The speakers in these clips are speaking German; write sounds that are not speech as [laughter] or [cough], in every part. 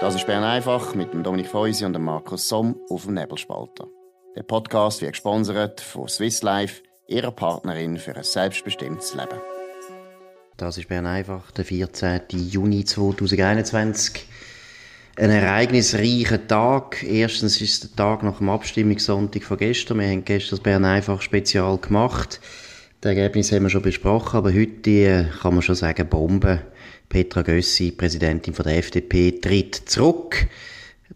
Das ist Bern einfach mit dem Dominik Feusi und dem Markus Somm auf dem Nebelspalter. Der Podcast wird gesponsert von Swiss Life, ihrer Partnerin für ein selbstbestimmtes Leben. Das ist Bern einfach, der 14. Juni 2021. Ein ereignisreicher Tag. Erstens ist der Tag nach dem Abstimmungssonntag von gestern. Wir haben gestern das Bern einfach spezial gemacht. Das Ergebnis haben wir schon besprochen, aber heute äh, kann man schon sagen, Bombe. Petra Gössi, Präsidentin von der FDP, tritt zurück.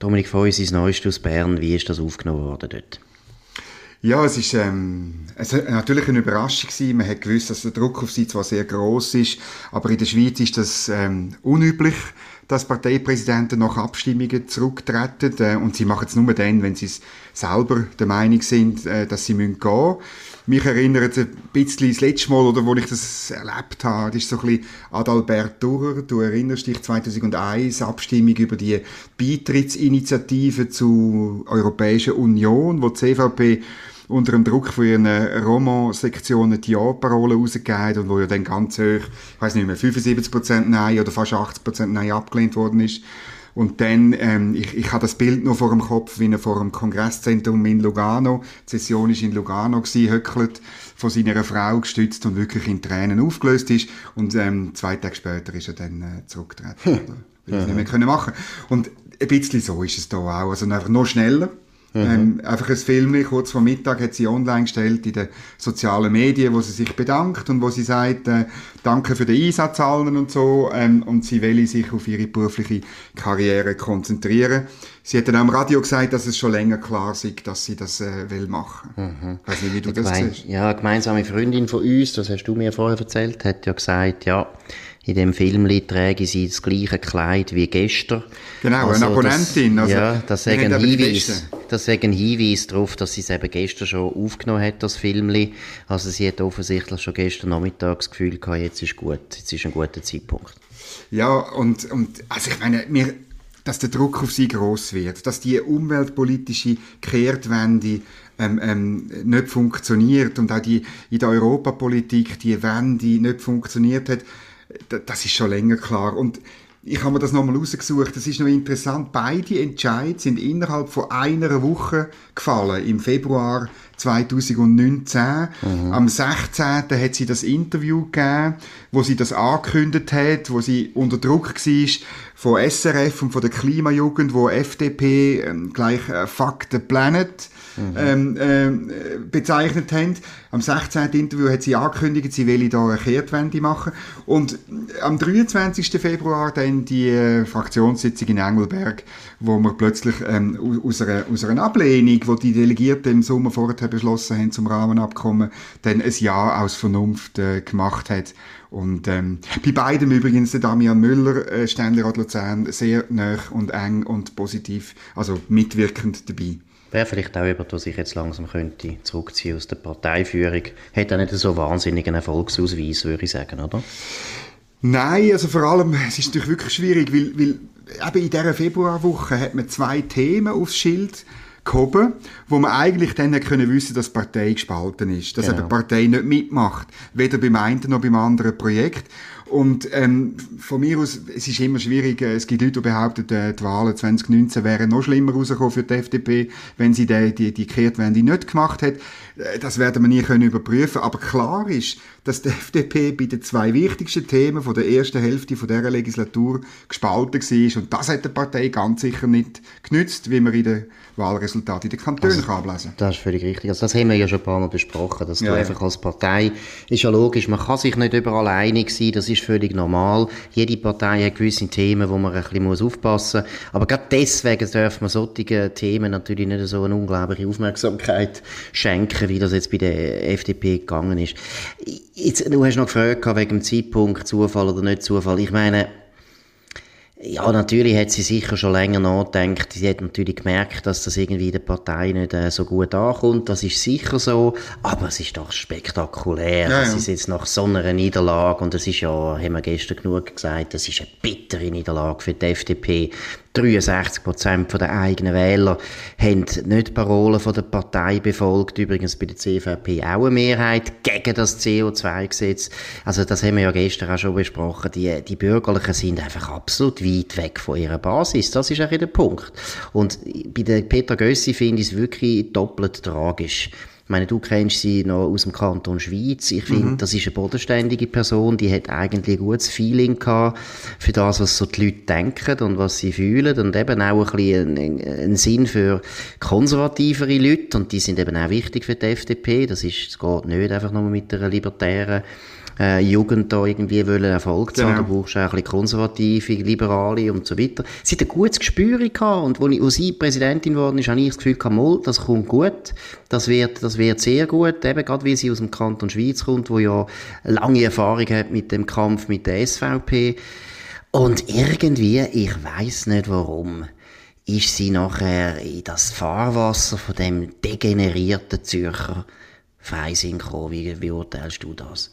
Dominik Feusi, das Neueste aus Bern. Wie ist das aufgenommen worden dort? Ja, es ist ähm, es natürlich eine Überraschung gewesen. Man hat gewusst, dass der Druck auf sie zwar sehr groß ist, aber in der Schweiz ist das ähm, unüblich dass Parteipräsidenten nach Abstimmungen zurücktreten. Äh, und sie machen es nur dann, wenn sie selber der Meinung sind, äh, dass sie gehen müssen. Mich erinnert ein bisschen das letzte Mal, oder wo ich das erlebt habe, das ist so ein bisschen Adalbert Durer. Du erinnerst dich 2001, Abstimmung über die Beitrittsinitiative zur Europäischen Union, wo die CVP unter dem Druck von ihren Roman-Sektionen die Ja-Parole rausgegeben und wo ja dann ganz hoch, ich weiß nicht mehr, 75% Nein oder fast 80% Nein abgelehnt worden ist. Und dann, ähm, ich, ich habe das Bild noch vor dem Kopf, wie er vor dem Kongresszentrum in Lugano, die Session ist in Lugano gewesen, höckelt, von seiner Frau gestützt und wirklich in Tränen aufgelöst ist. Und ähm, zwei Tage später ist er dann äh, zurückgetreten. Hm. Weil er es nicht mehr können machen Und ein bisschen so ist es da auch. Also einfach noch schneller. Mhm. Ähm, einfach ein Film, kurz vor Mittag hat sie online gestellt in den sozialen Medien, wo sie sich bedankt und wo sie sagt, äh, danke für den Einsatz allen und so, ähm, und sie will sich auf ihre berufliche Karriere konzentrieren. Sie hat dann am Radio gesagt, dass es schon länger klar ist, dass sie das äh, will machen. Mhm. Weiß nicht, wie du das siehst. Ja, gemeinsame Freundin von uns, das hast du mir vorher erzählt, hat ja gesagt, ja, in dem Film trägt sie das gleiche Kleid wie gestern. Genau, also, eine Abonnentin. Das, also, ja, das ist ein Hinweis, das ein Hinweis darauf, dass sie es eben gestern schon aufgenommen hat, das Film. Also sie hat offensichtlich schon gestern Nachmittag das Gefühl gehabt, jetzt ist gut, jetzt ist ein guter Zeitpunkt. Ja, und, und also ich meine, wir, dass der Druck auf sie groß wird, dass die umweltpolitische Kehrtwende ähm, ähm, nicht funktioniert und auch die in der Europapolitik die Wende nicht funktioniert hat das ist schon länger klar. Und ich habe mir das nochmal rausgesucht. Das ist noch interessant. Beide Entscheid sind innerhalb von einer Woche gefallen. Im Februar 2019. Mhm. Am 16. hat sie das Interview gegeben, wo sie das angekündigt hat, wo sie unter Druck war von SRF und von der Klimajugend, wo FDP ähm, gleich äh, Fuck the Planet mhm. ähm, äh, bezeichnet haben. Am 16. Interview hat sie angekündigt, sie will da eine Kehrtwende machen. Und am 23. Februar dann die äh, Fraktionssitzung in Engelberg, wo wir plötzlich ähm, aus, einer, aus einer Ablehnung, wo die Delegierten im Sommer vorher beschlossen haben zum Rahmenabkommen, dann ein Ja aus Vernunft äh, gemacht hat. Und ähm, bei beidem übrigens der Damian Müller, äh, Ständerat Luzern, sehr nah und eng und positiv, also mitwirkend dabei. Wäre vielleicht auch jemand, der sich jetzt langsam könnte zurückziehen aus der Parteiführung. Hat auch nicht so wahnsinnigen Erfolgsausweis, würde ich sagen, oder? Nein, also vor allem, es ist natürlich wirklich schwierig, weil, weil eben in dieser Februarwoche hat man zwei Themen aufs Schild gehoben, wo man eigentlich dann können wissen, dass die Partei gespalten ist, dass genau. die Partei nicht mitmacht, weder beim einen noch beim anderen Projekt. Und ähm, von mir aus, es ist immer schwierig, äh, es gibt Leute, die behaupten, äh, die Wahlen 2019 wären noch schlimmer rausgekommen für die FDP, wenn sie die, die, die Kehrtwende nicht gemacht hätte. Äh, das werden wir nie können überprüfen. Aber klar ist, dass die [laughs] FDP bei den zwei wichtigsten Themen von der ersten Hälfte von dieser Legislatur gespalten war. Und das hat der Partei ganz sicher nicht genützt, wie man in den Wahlresultaten in den Kantonen also, ablesen kann. Das ist völlig richtig. Also das haben wir ja schon ein paar Mal besprochen, dass ja, du einfach als Partei, ist ja logisch, man kann sich nicht überall einig sein, das ist völlig normal. Jede Partei hat gewisse Themen, wo man ein bisschen aufpassen muss. Aber gerade deswegen dürfen wir solchen Themen natürlich nicht so eine unglaubliche Aufmerksamkeit schenken, wie das jetzt bei der FDP gegangen ist. Jetzt, du hast noch gefragt wegen dem Zeitpunkt, Zufall oder nicht Zufall. Ich meine, ja, natürlich hat sie sicher schon länger nachgedacht. Sie hat natürlich gemerkt, dass das irgendwie in der Partei nicht äh, so gut ankommt. Das ist sicher so. Aber es ist doch spektakulär. Ja, ja. ist jetzt nach so einer Niederlage, und das ist ja, haben wir gestern genug gesagt, das ist eine bittere Niederlage für die FDP 63 Prozent der eigenen Wähler haben nicht die Parolen der Partei befolgt. Übrigens bei der CVP auch eine Mehrheit gegen das CO2-Gesetz. Also das haben wir ja gestern auch schon besprochen. Die, die Bürgerlichen sind einfach absolut weit weg von ihrer Basis. Das ist auch der Punkt. Und bei der Peter Gössi finde ich es wirklich doppelt tragisch. Ich meine, du kennst sie noch aus dem Kanton Schweiz. Ich finde, mhm. das ist eine bodenständige Person, die hat eigentlich ein gutes Feeling gehabt für das, was so die Leute denken und was sie fühlen und eben auch ein bisschen einen, Sinn für konservativere Leute und die sind eben auch wichtig für die FDP. Das ist, es geht nicht einfach nur mit einer libertären äh, Jugend da irgendwie wollen Erfolg zu haben. Genau. Da brauchst du auch ein bisschen konservative, liberale und so weiter. Sie hat ein gutes Gespür gehabt und als, ich, als sie Präsidentin geworden ist, habe ich das Gefühl gehabt, mal, das kommt gut, das wird, das wird sehr gut, eben gerade weil sie aus dem Kanton Schweiz kommt, wo ja lange Erfahrung hat mit dem Kampf mit der SVP. Und irgendwie, ich weiß nicht warum, ist sie nachher in das Fahrwasser von dem degenerierten Zürcher Freisinn gekommen. Wie beurteilst du das?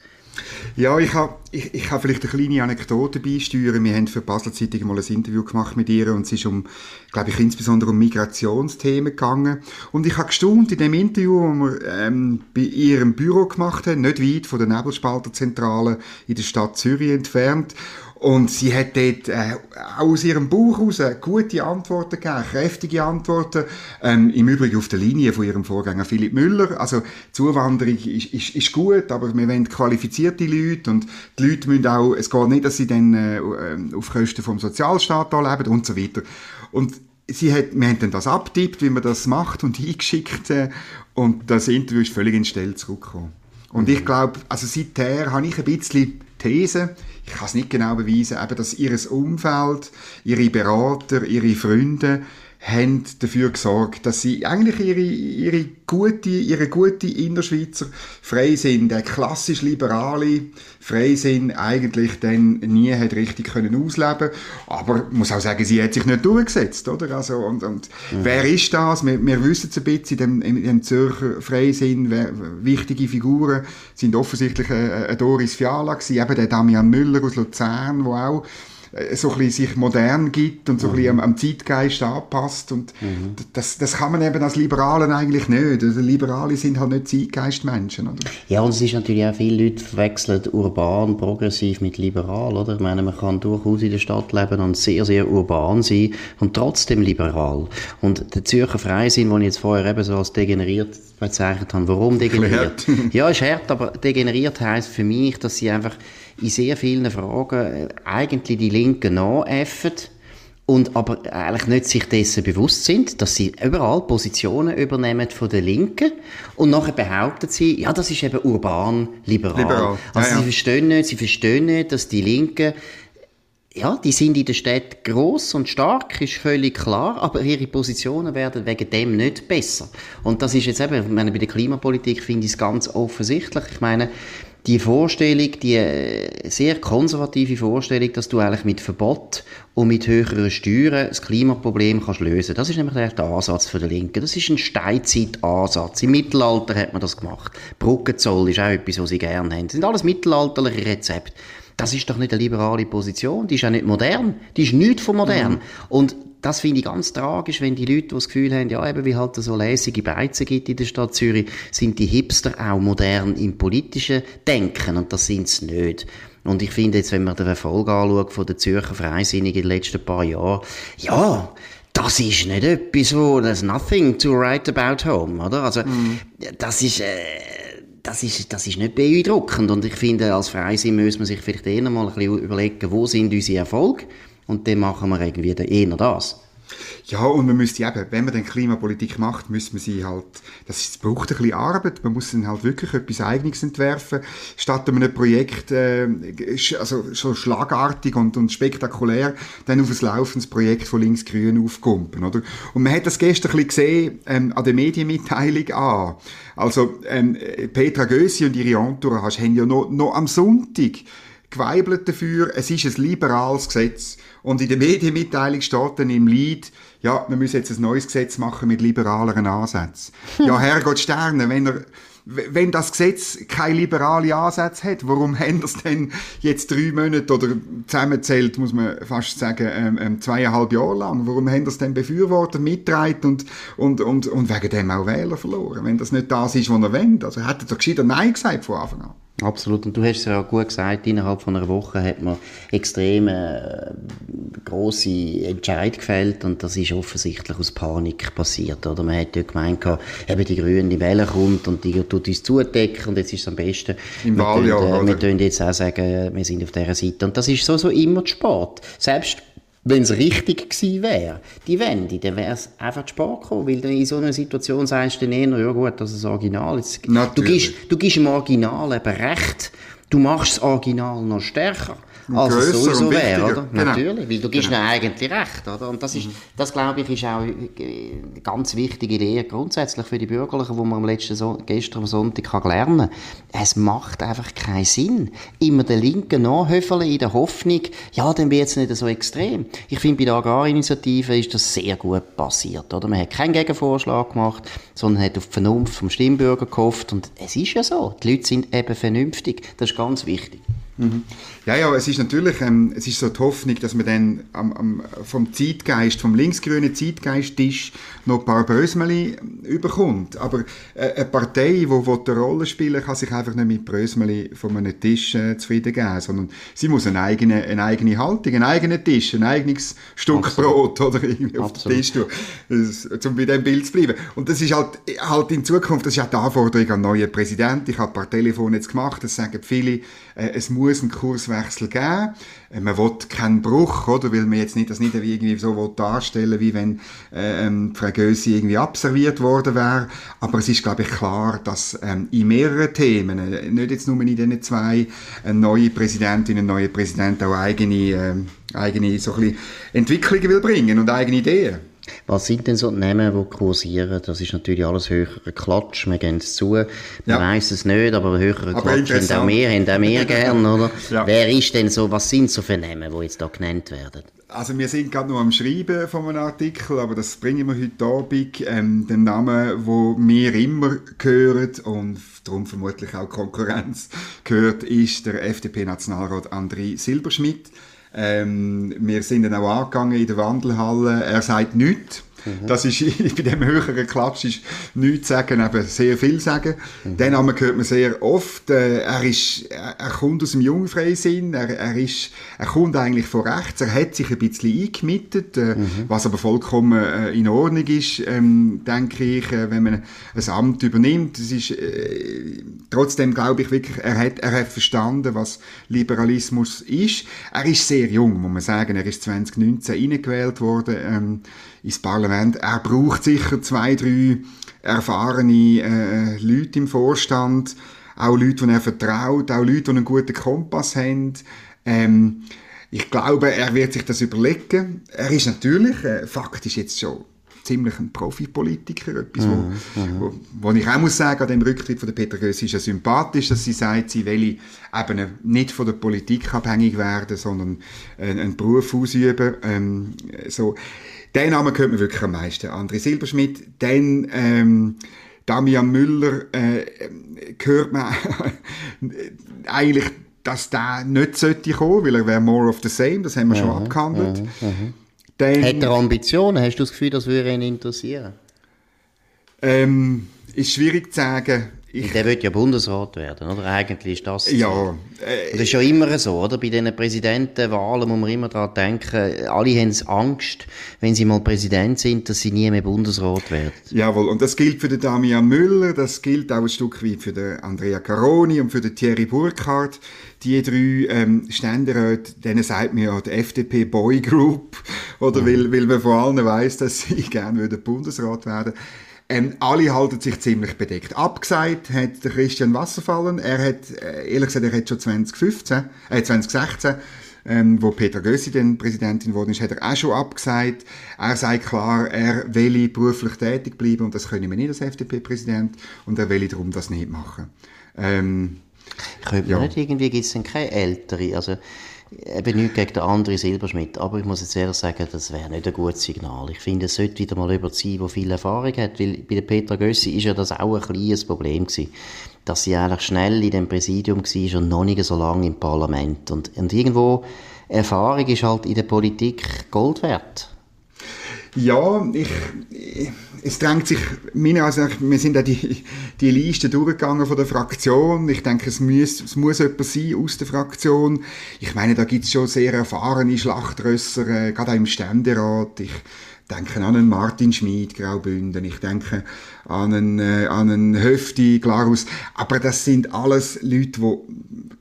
Ja, ich habe ich, ich hab vielleicht eine kleine Anekdote beisteuern. Wir haben für Basel Zeitung mal ein Interview gemacht mit ihr und es ist um, glaube ich, insbesondere um Migrationsthemen gegangen. Und ich habe gestaunt in dem Interview, das wir ähm, bei ihrem Büro gemacht haben, nicht weit von der Nebelspalterzentrale in der Stadt Zürich entfernt. Und sie hat dort äh, aus ihrem Buch heraus gute Antworten gegeben, kräftige Antworten. Ähm, Im Übrigen auf der Linie von ihrem Vorgänger Philipp Müller. Also Zuwanderung ist, ist, ist gut, aber wir wollen qualifizierte Leute und die Leute müssen auch, es geht nicht, dass sie dann äh, auf Kosten vom Sozialstaat da leben und so weiter. Und sie hat, wir haben dann das abtippt, wie man das macht und [laughs] eingeschickt äh, und das Interview ist völlig in Stelle zurückgekommen. Und ich glaube, also seither habe ich ein bisschen These, ich kann es nicht genau beweisen, eben, dass ihr Umfeld, ihre Berater, ihre Freunde haben dafür gesorgt, dass sie eigentlich ihre, ihre gute, ihre gute Innerschweizer Freisinn, der klassisch liberale Freisinn eigentlich dann nie hat richtig können ausleben Aber ich muss auch sagen, sie hat sich nicht durchgesetzt, oder? Also, und, und mhm. wer ist das? Wir, wir wissen es ein bisschen, in dem, in dem Zürcher Freisinn, wer, wichtige Figuren sind offensichtlich eine, eine Doris Fiala gewesen, eben der Damian Müller aus Luzern, der auch äh, so ein bisschen sich modern gibt und so ein bisschen mhm. am, am Zeitgeist anpasst. Und mhm. das, das kann man eben als Liberalen eigentlich nicht. Also Liberale sind halt nicht Zeitgeistmenschen. Oder? Ja, und es ist natürlich auch, viele Leute verwechseln urban, progressiv mit liberal. Oder? Ich meine, man kann durchaus in der Stadt leben und sehr, sehr urban sein und trotzdem liberal. Und der Zürcher Freisinn, den ich jetzt vorher eben so als degeneriert bezeichnet habe, warum degeneriert? [laughs] ja, ist hart, aber degeneriert heisst für mich, dass sie einfach in sehr vielen Fragen äh, eigentlich die Linken nachäffen und aber eigentlich nicht sich dessen bewusst sind, dass sie überall Positionen übernehmen von der Linken und nachher behaupten sie, ja, das ist eben urban liberal. liberal. Also ja, ja. sie verstehen nicht, sie verstehen nicht, dass die Linken ja, die sind in der Stadt groß und stark, ist völlig klar, aber ihre Positionen werden wegen dem nicht besser. Und das ist jetzt eben, ich meine, bei der Klimapolitik finde ich es ganz offensichtlich. Ich meine, die Vorstellung, die äh, sehr konservative Vorstellung, dass du eigentlich mit Verbot und mit höheren Steuern das Klimaproblem kannst lösen. Das ist nämlich der Ansatz für die Linken. Das ist ein Steinzeitansatz. Im Mittelalter hat man das gemacht. Brückenzoll ist auch etwas, was sie gerne haben. Das sind alles mittelalterliche Rezepte. Das ist doch nicht eine liberale Position. Die ist auch nicht modern. Die ist nichts von modern. Mhm. Und das finde ich ganz tragisch, wenn die Leute, die das Gefühl haben, ja, eben wie halt so lässige Beizen gibt in der Stadt Zürich, sind die Hipster auch modern im politischen Denken und das sind sie nicht. Und ich finde jetzt, wenn man den Erfolg anschaut von der Zürcher Freisinnigen in den letzten paar Jahren, ja, das ist nicht etwas, wo, there's nothing to write about home, oder? Also, mm. das ist, äh, das ist, das ist nicht beeindruckend. Und ich finde, als Freisinn muss man sich vielleicht eher mal ein bisschen überlegen, wo sind unsere Erfolge? Und dann machen wir irgendwie eher das. Ja, und man müsste eben, wenn man dann Klimapolitik macht, müsste man sie halt, das, braucht ein bisschen Arbeit, man muss dann halt wirklich etwas Eigenes entwerfen, statt einem Projekt, äh, also so schlagartig und, und spektakulär, dann auf ein laufendes Projekt von links-grün aufkumpen, oder? Und man hat das gestern ein bisschen gesehen, ähm, an der Medienmitteilung an. Also, ähm, Petra Gössi und ihre Entourage haben ja noch, noch am Sonntag geweibelt dafür, es ist ein liberales Gesetz. Und in der Medienmitteilung steht dann im Lied, ja, wir müssen jetzt ein neues Gesetz machen mit liberaleren Ansätzen. [laughs] Ja, Herrgott Sterne, wenn er wenn das Gesetz keine liberale Ansätze hat, warum haben das denn jetzt drei Monate oder zusammenzählt, muss man fast sagen, ähm, ähm, zweieinhalb Jahre lang? Warum haben das denn befürwortet, mitgetragen und, und, und, und wegen dem auch Wähler verloren, wenn das nicht das ist, was er will? Also hätte er doch gescheiter Nein gesagt von Anfang an. Absolut. Und du hast es ja gut gesagt, innerhalb von einer Woche hat man extrem äh, grosse Entscheid gefällt und das ist offensichtlich aus Panik passiert. Oder man hat dort gemeint, eben die Grünen, die Welle kommt und die tut uns zudecken und jetzt ist es am besten. Im Wahljahr, äh, Wir können jetzt auch sagen, wir sind auf dieser Seite. Und das ist so, so immer spät. Selbst wenn es richtig gewesen wäre, die Wende, dann wäre es einfach zu spät gekommen, weil dann in so einer Situation sagst du dann eher, ja gut, das ist das Original. Jetzt, du, gibst, du gibst dem Original eben recht, du machst das Original noch stärker als es sowieso wäre, oder? Genau. Natürlich, weil du gibst genau. eigentlich recht, oder? Und das ist, mhm. das glaube ich, ist auch eine ganz wichtige Idee grundsätzlich für die Bürgerlichen, wo man am letzten so gestern am Sonntag kann lernen. Es macht einfach keinen Sinn, immer den Linken nachhöfeln in der Hoffnung, ja, dann wird es nicht so extrem. Ich finde, bei der Agrarinitiative ist das sehr gut passiert, oder? Man hat keinen Gegenvorschlag gemacht, sondern hat auf die Vernunft vom Stimmbürger gehofft und es ist ja so, die Leute sind eben vernünftig, das ist ganz wichtig. Mhm. Ja, ja, es ist natürlich, ähm, es ist so die Hoffnung, dass man dann am, am, vom Zeitgeist, vom linksgrünen Zeitgeisttisch noch ein paar Brösmeli überkommt. Aber äh, eine Partei, die eine Rolle spielen kann sich einfach nicht mit Brösmeli von einem Tisch äh, zufrieden geben, sondern sie muss eine eigene, eine eigene Haltung, einen eigenen Tisch, ein eigenes Stück Absolut. Brot oder irgendwie auf den Tisch tun, um bei diesem Bild zu bleiben. Und das ist halt, halt in Zukunft, das ist auch die Anforderung an den neuen Präsidenten. Ich habe ein paar Telefone jetzt gemacht, das sagen viele, äh, es muss einen Kurswechsel geben. Äh, man will keinen Bruch, oder? Weil man jetzt nicht, das nicht irgendwie so darstellen wie wenn äh, ähm, Frau Gösi irgendwie abserviert worden wäre. Aber es ist, glaube ich, klar, dass ähm, in mehreren Themen, äh, nicht jetzt nur in diesen zwei, eine neue Präsidentin, ein neuer Präsident auch eigene, äh, eigene so ein bisschen Entwicklungen will bringen und eigene Ideen. Was sind denn so die Namen, die kursieren? Das ist natürlich alles höherer Klatsch, wir gehen es zu. Man ja. weiss es nicht, aber höherer Klatsch haben auch wir, haben auch wir gern, oder? [laughs] Ja. Wer ist denn so, was sind so für Namen, die jetzt da genannt werden? Also wir sind gerade noch am Schreiben von einem Artikel, aber das bringen wir heute Abend. Ähm, den Namen, wo wir immer hören und darum vermutlich auch Konkurrenz gehört, ist der FDP-Nationalrat André Silberschmidt. Ähm, wir sind dann auch angegangen in der Wandelhalle. Er sagt nichts. Mhm. Das ist [laughs] bei dem höheren Klatsch ist nichts sagen, aber sehr viel sagen. Mhm. Den Namen hört man sehr oft. Äh, er, ist, er, er kommt aus dem Jungfreisinn, er, er, ist, er kommt eigentlich von rechts, er hat sich ein bisschen eingemietet, äh, mhm. was aber vollkommen äh, in Ordnung ist, ähm, denke ich, wenn man ein Amt übernimmt. Das ist, trotzdem glaube ich wirklich, er hat, er hat verstanden, was Liberalismus ist. Er ist sehr jung, muss man sagen. Er ist 2019 eingewählt worden. Ähm, ins Parlament. Er braucht sicher zwei, drei erfahrene äh, Leute im Vorstand, auch Leute, die er vertraut, auch Leute, die einen guten Kompass haben. Ähm, ich glaube, er wird sich das überlegen. Er ist natürlich äh, faktisch jetzt schon ziemlich ein Profipolitiker, etwas, wo, mhm, wo, wo, ich auch muss sagen, an dem Rücktritt von der Peter Gössi ist ja sympathisch, dass sie sagt, sie will eben nicht von der Politik abhängig werden, sondern einen, einen Beruf ausüben. Ähm, so. Den Namen hört man wirklich am meisten. André Silberschmidt, dann ähm, Damian Müller äh, hört man [laughs] eigentlich, dass der nicht sollte kommen, weil er wäre more of the same, das haben wir mhm, schon abgehandelt. Mhm, mhm. Dann, Hat er Ambitionen? Hast du das Gefühl, das würde ihn interessieren? Ähm, ist schwierig zu sagen. Ich, der wird ja Bundesrat werden, oder? Eigentlich ist das. Ja. Äh, das ist ja immer so, oder? Bei diesen Präsidentenwahlen muss man immer daran denken, alle haben Angst, wenn sie mal Präsident sind, dass sie nie mehr Bundesrat werden. Jawohl, und das gilt für den Damian Müller, das gilt auch ein Stück weit für den Andrea Caroni und für den Thierry Burkhardt. Die drei ähm, Ständeräte, denen sagt man ja die FDP Boy Group, oder? Weil, weil man vor allem weiss, dass sie [laughs] gerne Bundesrat werden. Ähm, alle halten sich ziemlich bedeckt. Abgesagt hat der Christian Wasserfallen. Er hat, äh, ehrlich gesagt, er hat schon 2015, äh, 2016, ähm, wo Peter Gössi dann Präsidentin geworden ist, hat er auch schon abgesagt. Er sagt klar, er will beruflich tätig bleiben und das können wir nicht als FDP-Präsident und er will darum das nicht machen. Ähm, Könnte ja. nicht irgendwie, gibt es denn keine ältere, also eben nicht gegen den anderen Silberschmidt, aber ich muss jetzt ehrlich sagen, das wäre nicht ein gutes Signal. Ich finde, es sollte wieder mal jemand sein, der viel Erfahrung hat, weil bei der Petra Gössi ist ja das auch ein kleines Problem gewesen, dass sie eigentlich schnell in dem Präsidium war und noch nicht so lange im Parlament. Und, und irgendwo, Erfahrung ist halt in der Politik Gold wert. Ja, ich, es drängt sich, meine Ansicht wir sind ja die, die Liste durchgegangen von der Fraktion. Ich denke, es muss, es muss jemand sein aus der Fraktion. Ich meine, da gibt es schon sehr erfahrene Schlachtrösser, äh, gerade auch im Ständerat. Ich denke an einen Martin Schmid, Graubünden. Ich denke an einen, äh, an einen Höfti, Glarus. Aber das sind alles Leute, die,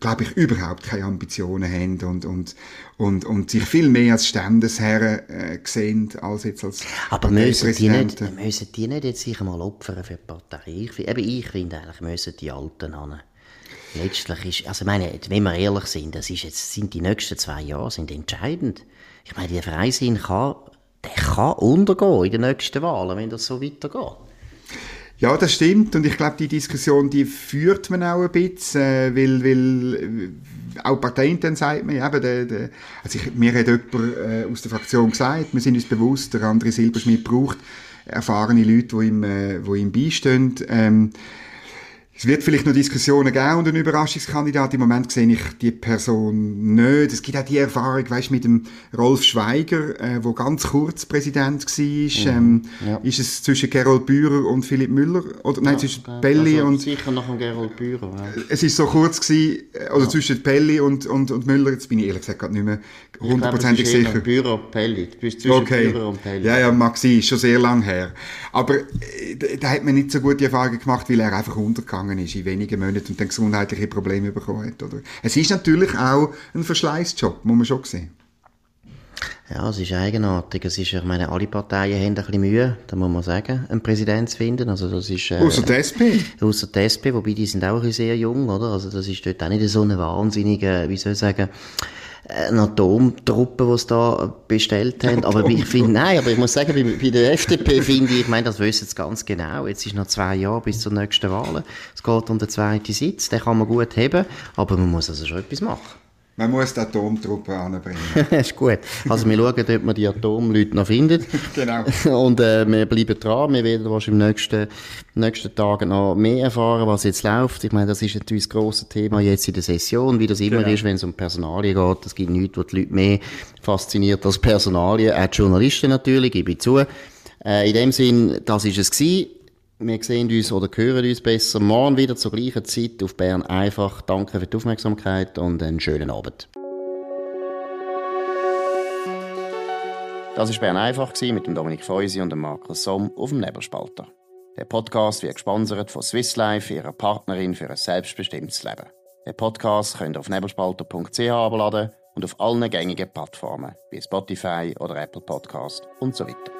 glaube ich, überhaupt keine Ambitionen haben und, und, und, und sich viel mehr als Standesherren äh, sehen, als jetzt als Aber müssen die, nicht, müssen die nicht jetzt sich mal opfern für die Partei? Ich, eben ich finde eigentlich, müssen die Alten an. Letztlich ist, also meine, wenn wir ehrlich sind, das ist jetzt, sind die nächsten zwei Jahre sind entscheidend. Ich meine, der Freisinn kann, der kann untergehen in den nächsten Wahlen, wenn das so weitergeht. Ja, das stimmt. Und ich glaube, die Diskussion, die führt man auch ein bisschen, äh, weil, weil äh, auch Parteien sagt man, eben, der, der, also ich, mir hat jemand äh, aus der Fraktion gesagt, wir sind uns bewusst, der andere Silberschmidt braucht erfahrene Leute, die ihm, äh, die ihm beistehen. Ähm, es wird vielleicht noch Diskussionen geben und einen Überraschungskandidat. Im Moment sehe ich die Person nicht. Es gibt auch die Erfahrung, weißt, mit dem Rolf Schweiger, äh, wo ganz kurz Präsident war. Mhm. Ähm, ja. Ist es zwischen Gerold Bührer und Philipp Müller? Oder nein, ja, zwischen okay. Pelli also, und... Sicher nach dem Gerold Bührer. Ja. Es ist so kurz gewesen, äh, oder ja. zwischen Pelli und, und, und Müller. Jetzt bin ich ehrlich gesagt gerade nicht mehr hundertprozentig sicher. Bührer und Pelli. Du bist zwischen okay. Bührer und Pelli. Ja, ja, mag sein. Ist schon sehr lang her. Aber äh, da hat man nicht so gute Erfahrungen gemacht, weil er einfach untergegangen gegangen ist in wenigen Monaten und dann gesundheitliche Probleme bekommen hat. Oder? Es ist natürlich auch ein Verschleißjob, muss man schon sehen. Ja, es ist eigenartig. Es ist, ich meine, alle Parteien haben ein bisschen Mühe, da muss man sagen, einen Präsident zu finden. Also das ist, äh, Außer die SP. Außer die SP, wobei die sind auch sehr jung, oder? Also das ist dort auch nicht so eine wahnsinnige, wie soll ich sagen, eine Atomtruppe, die sie da bestellt haben. Aber ich finde, nein, aber ich muss sagen, bei, bei der FDP finde ich, ich meine, das wissen sie ganz genau. Jetzt ist noch zwei Jahre bis zur nächsten Wahl. Es geht um den zweiten Sitz, den kann man gut haben, aber man muss also schon etwas machen. Man muss die Atomtruppe anbringen. [laughs] das ist gut. Also wir schauen, ob man die Atomleute noch findet. [laughs] genau. Und äh, wir bleiben dran. Wir werden wahrscheinlich im nächsten, nächsten Tagen noch mehr erfahren, was jetzt läuft. Ich meine, das ist natürlich das grosse Thema jetzt in der Session, wie das immer genau. ist, wenn es um Personalien geht. Es gibt nichts, was die Leute mehr fasziniert als Personalien. Auch die Journalisten natürlich, gebe ich zu. Äh, in dem Sinn, das ist es gewesen. Wir sehen uns oder hören uns besser morgen wieder zur gleichen Zeit auf Bern einfach. Danke für die Aufmerksamkeit und einen schönen Abend. Das war Bern einfach mit dem Dominik Feusi und dem Markus Somm auf dem Nebelspalter. Der Podcast wird gesponsert von Swiss Life, ihrer Partnerin für ein selbstbestimmtes Leben. Den Podcast könnt ihr auf nebelspalter.ch abladen und auf allen gängigen Plattformen wie Spotify oder Apple Podcast und so weiter.